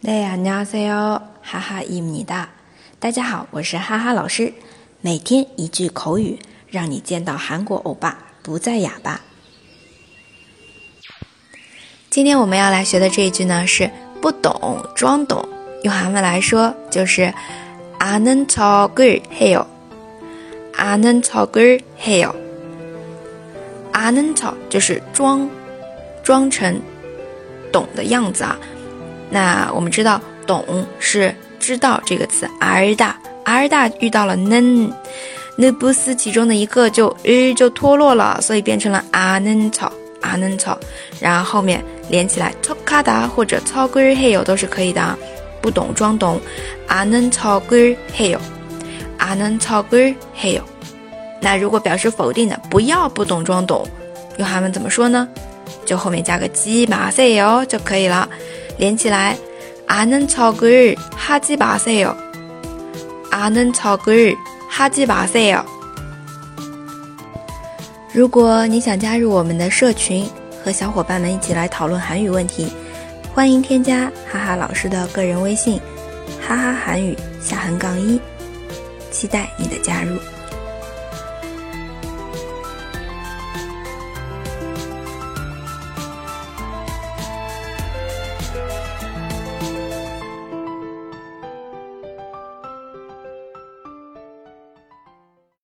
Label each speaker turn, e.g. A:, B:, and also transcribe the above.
A: 네 안녕하세요， 哈哈伊米哒。大家好，我是哈哈老师。每天一句口语，让你见到韩国欧巴不再哑巴。今天我们要来学的这一句呢，是不懂装懂，用韩文来说就是아는척을해 요。 아는척을해 요。 아는척就是装，装成懂的样子啊。 那我们知道“懂”是知道这个词，r 大 r 大遇到了嫩那不斯其中的一个就呃就脱落了，所以变成了阿嫩草阿嫩草，然后后面连起来 t o k a d a 或者 t o g e r heyo 都是可以的，不懂装懂阿嫩草 g e r heyo 啊嫩草 g e r heyo。那如果表示否定的，不要不懂装懂，用韩文怎么说呢？就后面加个鸡马塞哟就可以了。连起来，아는척을하지마세 요。 아는척을하지마세 요。 如果你想加入我们的社群，和小伙伴们一起来讨论韩语问题，欢迎添加哈哈老师的个人微信，哈哈韩语下横杠一，期待你的加入。